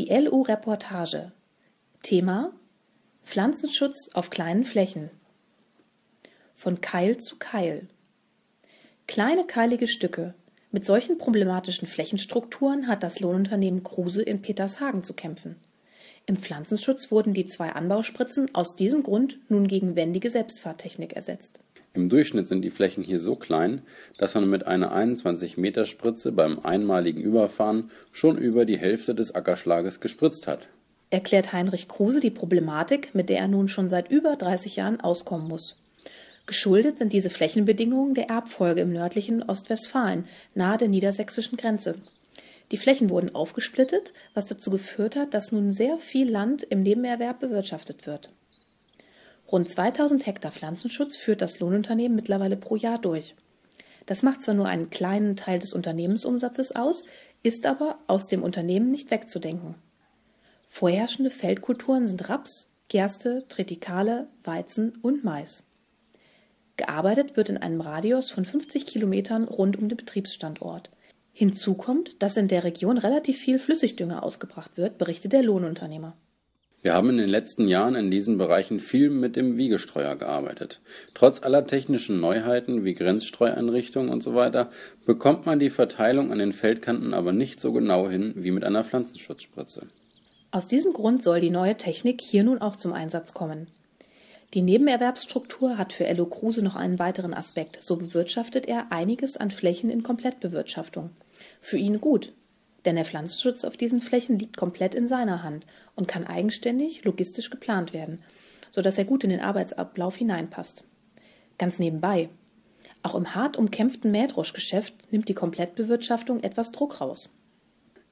Die LU-Reportage. Thema Pflanzenschutz auf kleinen Flächen. Von Keil zu Keil. Kleine keilige Stücke. Mit solchen problematischen Flächenstrukturen hat das Lohnunternehmen Kruse in Petershagen zu kämpfen. Im Pflanzenschutz wurden die zwei Anbauspritzen aus diesem Grund nun gegen wendige Selbstfahrtechnik ersetzt. Im Durchschnitt sind die Flächen hier so klein, dass man mit einer 21-Meter-Spritze beim einmaligen Überfahren schon über die Hälfte des Ackerschlages gespritzt hat. Erklärt Heinrich Kruse die Problematik, mit der er nun schon seit über 30 Jahren auskommen muss. Geschuldet sind diese Flächenbedingungen der Erbfolge im nördlichen Ostwestfalen, nahe der niedersächsischen Grenze. Die Flächen wurden aufgesplittet, was dazu geführt hat, dass nun sehr viel Land im Nebenerwerb bewirtschaftet wird. Rund 2000 Hektar Pflanzenschutz führt das Lohnunternehmen mittlerweile pro Jahr durch. Das macht zwar nur einen kleinen Teil des Unternehmensumsatzes aus, ist aber aus dem Unternehmen nicht wegzudenken. Vorherrschende Feldkulturen sind Raps, Gerste, Tritikale, Weizen und Mais. Gearbeitet wird in einem Radius von 50 Kilometern rund um den Betriebsstandort. Hinzu kommt, dass in der Region relativ viel Flüssigdünger ausgebracht wird, berichtet der Lohnunternehmer. Wir haben in den letzten Jahren in diesen Bereichen viel mit dem Wiegestreuer gearbeitet. Trotz aller technischen Neuheiten wie Grenzstreueinrichtungen und so bekommt man die Verteilung an den Feldkanten aber nicht so genau hin wie mit einer Pflanzenschutzspritze. Aus diesem Grund soll die neue Technik hier nun auch zum Einsatz kommen. Die Nebenerwerbsstruktur hat für Ello Kruse noch einen weiteren Aspekt. So bewirtschaftet er einiges an Flächen in Komplettbewirtschaftung. Für ihn gut, denn der Pflanzenschutz auf diesen Flächen liegt komplett in seiner Hand und kann eigenständig logistisch geplant werden, sodass er gut in den Arbeitsablauf hineinpasst. Ganz nebenbei. Auch im hart umkämpften Mähdroschgeschäft nimmt die Komplettbewirtschaftung etwas Druck raus.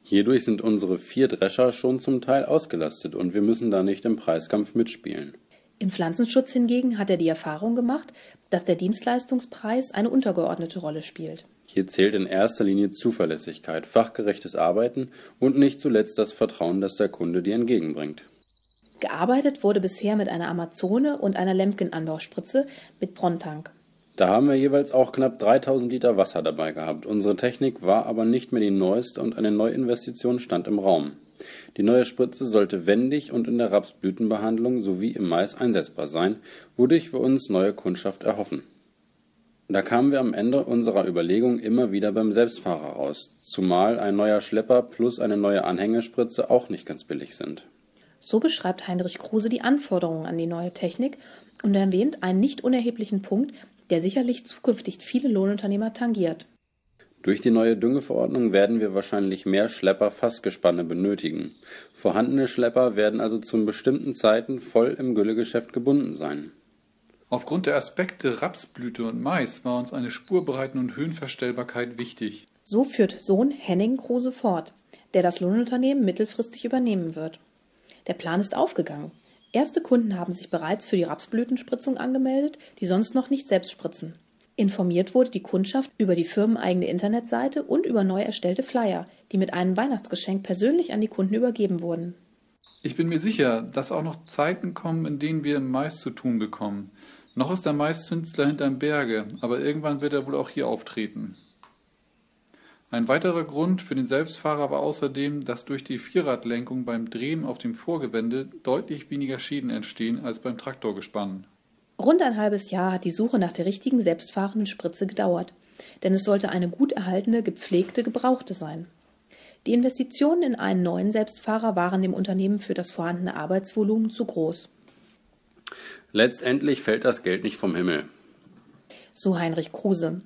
Hierdurch sind unsere vier Drescher schon zum Teil ausgelastet und wir müssen da nicht im Preiskampf mitspielen. Im Pflanzenschutz hingegen hat er die Erfahrung gemacht, dass der Dienstleistungspreis eine untergeordnete Rolle spielt. Hier zählt in erster Linie Zuverlässigkeit, fachgerechtes Arbeiten und nicht zuletzt das Vertrauen, das der Kunde dir entgegenbringt. Gearbeitet wurde bisher mit einer Amazone und einer Lemken-Anbauspritze mit Brontank. Da haben wir jeweils auch knapp 3000 Liter Wasser dabei gehabt. Unsere Technik war aber nicht mehr die neueste und eine Neuinvestition stand im Raum. Die neue Spritze sollte wendig und in der Rapsblütenbehandlung sowie im Mais einsetzbar sein, wodurch wir uns neue Kundschaft erhoffen. Da kamen wir am Ende unserer Überlegung immer wieder beim Selbstfahrer raus, zumal ein neuer Schlepper plus eine neue Anhängerspritze auch nicht ganz billig sind. So beschreibt Heinrich Kruse die Anforderungen an die neue Technik und erwähnt einen nicht unerheblichen Punkt, der sicherlich zukünftig viele Lohnunternehmer tangiert. Durch die neue Düngeverordnung werden wir wahrscheinlich mehr Schlepper-Fassgespanne benötigen. Vorhandene Schlepper werden also zu bestimmten Zeiten voll im Güllegeschäft gebunden sein. Aufgrund der Aspekte Rapsblüte und Mais war uns eine Spurbreiten und Höhenverstellbarkeit wichtig. So führt Sohn Henning Kruse fort, der das Lohnunternehmen mittelfristig übernehmen wird. Der Plan ist aufgegangen. Erste Kunden haben sich bereits für die Rapsblütenspritzung angemeldet, die sonst noch nicht selbst spritzen. Informiert wurde die Kundschaft über die firmeneigene Internetseite und über neu erstellte Flyer, die mit einem Weihnachtsgeschenk persönlich an die Kunden übergeben wurden. Ich bin mir sicher, dass auch noch Zeiten kommen, in denen wir Mais zu tun bekommen. Noch ist der Maiszünsler hinterm Berge, aber irgendwann wird er wohl auch hier auftreten. Ein weiterer Grund für den Selbstfahrer war außerdem, dass durch die Vierradlenkung beim Drehen auf dem Vorgewende deutlich weniger Schäden entstehen als beim Traktorgespann. Rund ein halbes Jahr hat die Suche nach der richtigen selbstfahrenden Spritze gedauert, denn es sollte eine gut erhaltene, gepflegte, gebrauchte sein. Die Investitionen in einen neuen Selbstfahrer waren dem Unternehmen für das vorhandene Arbeitsvolumen zu groß. Letztendlich fällt das Geld nicht vom Himmel. So Heinrich Kruse.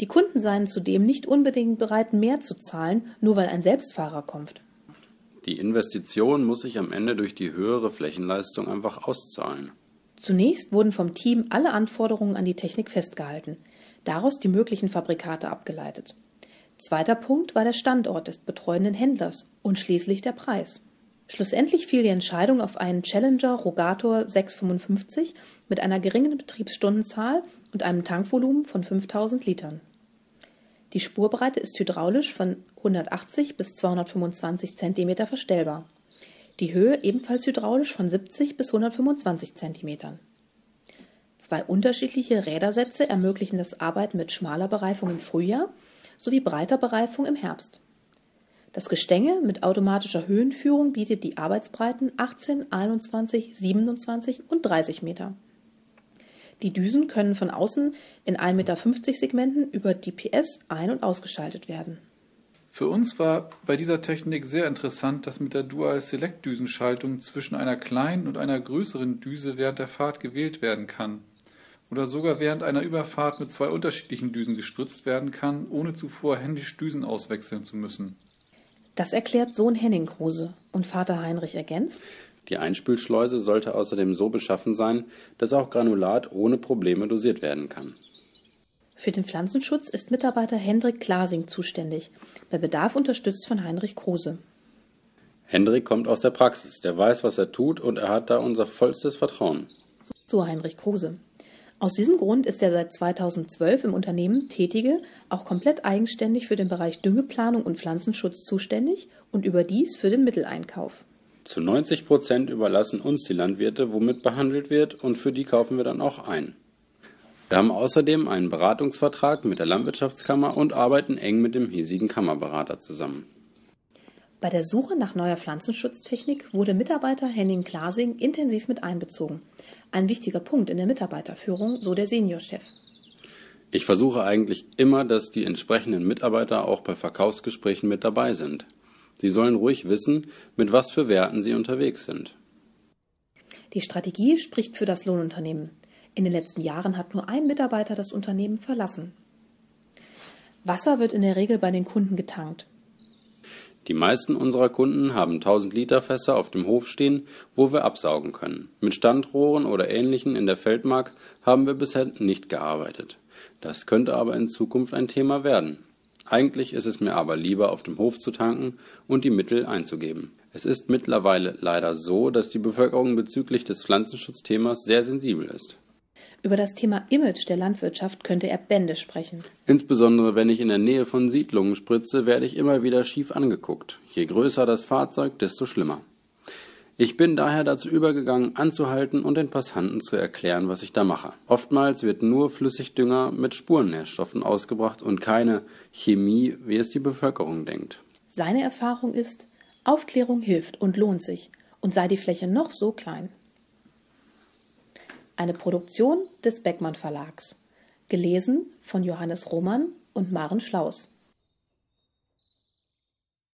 Die Kunden seien zudem nicht unbedingt bereit, mehr zu zahlen, nur weil ein Selbstfahrer kommt. Die Investition muss sich am Ende durch die höhere Flächenleistung einfach auszahlen. Zunächst wurden vom Team alle Anforderungen an die Technik festgehalten, daraus die möglichen Fabrikate abgeleitet. Zweiter Punkt war der Standort des betreuenden Händlers und schließlich der Preis. Schlussendlich fiel die Entscheidung auf einen Challenger Rogator 655 mit einer geringen Betriebsstundenzahl und einem Tankvolumen von 5000 Litern. Die Spurbreite ist hydraulisch von 180 bis 225 cm verstellbar die Höhe ebenfalls hydraulisch von 70 bis 125 cm. Zwei unterschiedliche Rädersätze ermöglichen das Arbeiten mit schmaler Bereifung im Frühjahr sowie breiter Bereifung im Herbst. Das Gestänge mit automatischer Höhenführung bietet die Arbeitsbreiten 18, 21, 27 und 30 Meter. Die Düsen können von außen in 1,50 Meter Segmenten über DPS ein- und ausgeschaltet werden. Für uns war bei dieser Technik sehr interessant, dass mit der Dual-Select-Düsenschaltung zwischen einer kleinen und einer größeren Düse während der Fahrt gewählt werden kann. Oder sogar während einer Überfahrt mit zwei unterschiedlichen Düsen gespritzt werden kann, ohne zuvor händisch Düsen auswechseln zu müssen. Das erklärt Sohn Henning Kruse und Vater Heinrich ergänzt. Die Einspülschleuse sollte außerdem so beschaffen sein, dass auch Granulat ohne Probleme dosiert werden kann. Für den Pflanzenschutz ist Mitarbeiter Hendrik Klasing zuständig, bei Bedarf unterstützt von Heinrich Kruse. Hendrik kommt aus der Praxis, der weiß, was er tut und er hat da unser vollstes Vertrauen. So Heinrich Kruse. Aus diesem Grund ist der seit 2012 im Unternehmen Tätige auch komplett eigenständig für den Bereich Düngeplanung und Pflanzenschutz zuständig und überdies für den Mitteleinkauf. Zu 90 Prozent überlassen uns die Landwirte, womit behandelt wird, und für die kaufen wir dann auch ein. Wir haben außerdem einen Beratungsvertrag mit der Landwirtschaftskammer und arbeiten eng mit dem hiesigen Kammerberater zusammen. Bei der Suche nach neuer Pflanzenschutztechnik wurde Mitarbeiter Henning Klasing intensiv mit einbezogen. Ein wichtiger Punkt in der Mitarbeiterführung, so der Seniorchef. Ich versuche eigentlich immer, dass die entsprechenden Mitarbeiter auch bei Verkaufsgesprächen mit dabei sind. Sie sollen ruhig wissen, mit was für Werten sie unterwegs sind. Die Strategie spricht für das Lohnunternehmen. In den letzten Jahren hat nur ein Mitarbeiter das Unternehmen verlassen. Wasser wird in der Regel bei den Kunden getankt. Die meisten unserer Kunden haben 1000 Liter Fässer auf dem Hof stehen, wo wir absaugen können. Mit Standrohren oder ähnlichen in der Feldmark haben wir bisher nicht gearbeitet. Das könnte aber in Zukunft ein Thema werden. Eigentlich ist es mir aber lieber, auf dem Hof zu tanken und die Mittel einzugeben. Es ist mittlerweile leider so, dass die Bevölkerung bezüglich des Pflanzenschutzthemas sehr sensibel ist. Über das Thema Image der Landwirtschaft könnte er Bände sprechen. Insbesondere wenn ich in der Nähe von Siedlungen spritze, werde ich immer wieder schief angeguckt. Je größer das Fahrzeug, desto schlimmer. Ich bin daher dazu übergegangen, anzuhalten und den Passanten zu erklären, was ich da mache. Oftmals wird nur Flüssigdünger mit Spurennährstoffen ausgebracht und keine Chemie, wie es die Bevölkerung denkt. Seine Erfahrung ist, Aufklärung hilft und lohnt sich, und sei die Fläche noch so klein. Eine Produktion des Beckmann Verlags. Gelesen von Johannes Roman und Maren Schlaus.